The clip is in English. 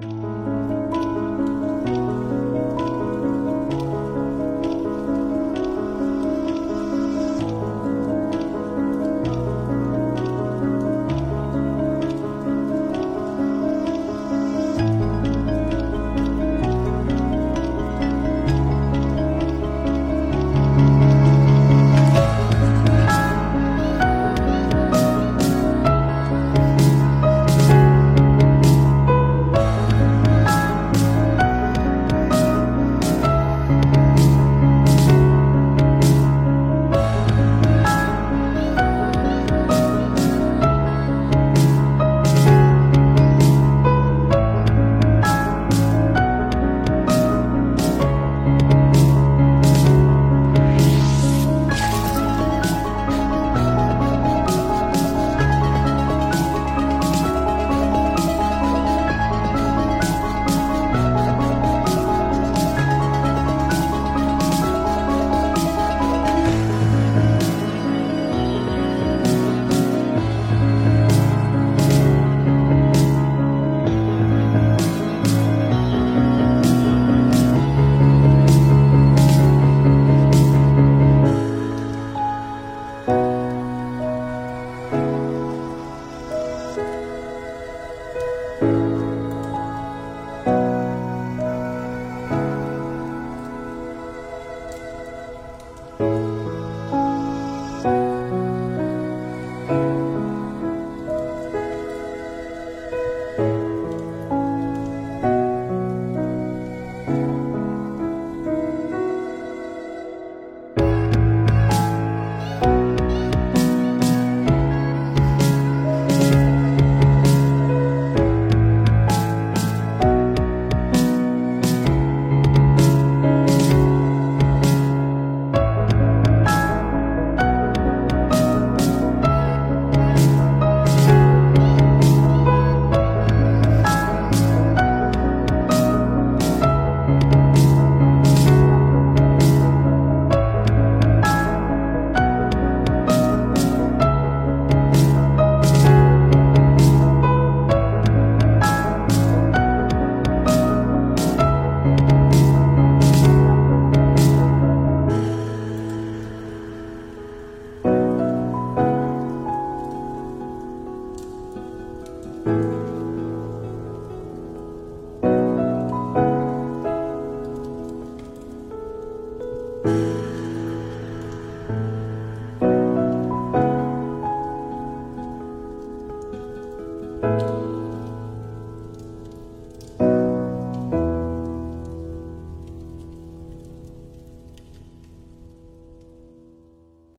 you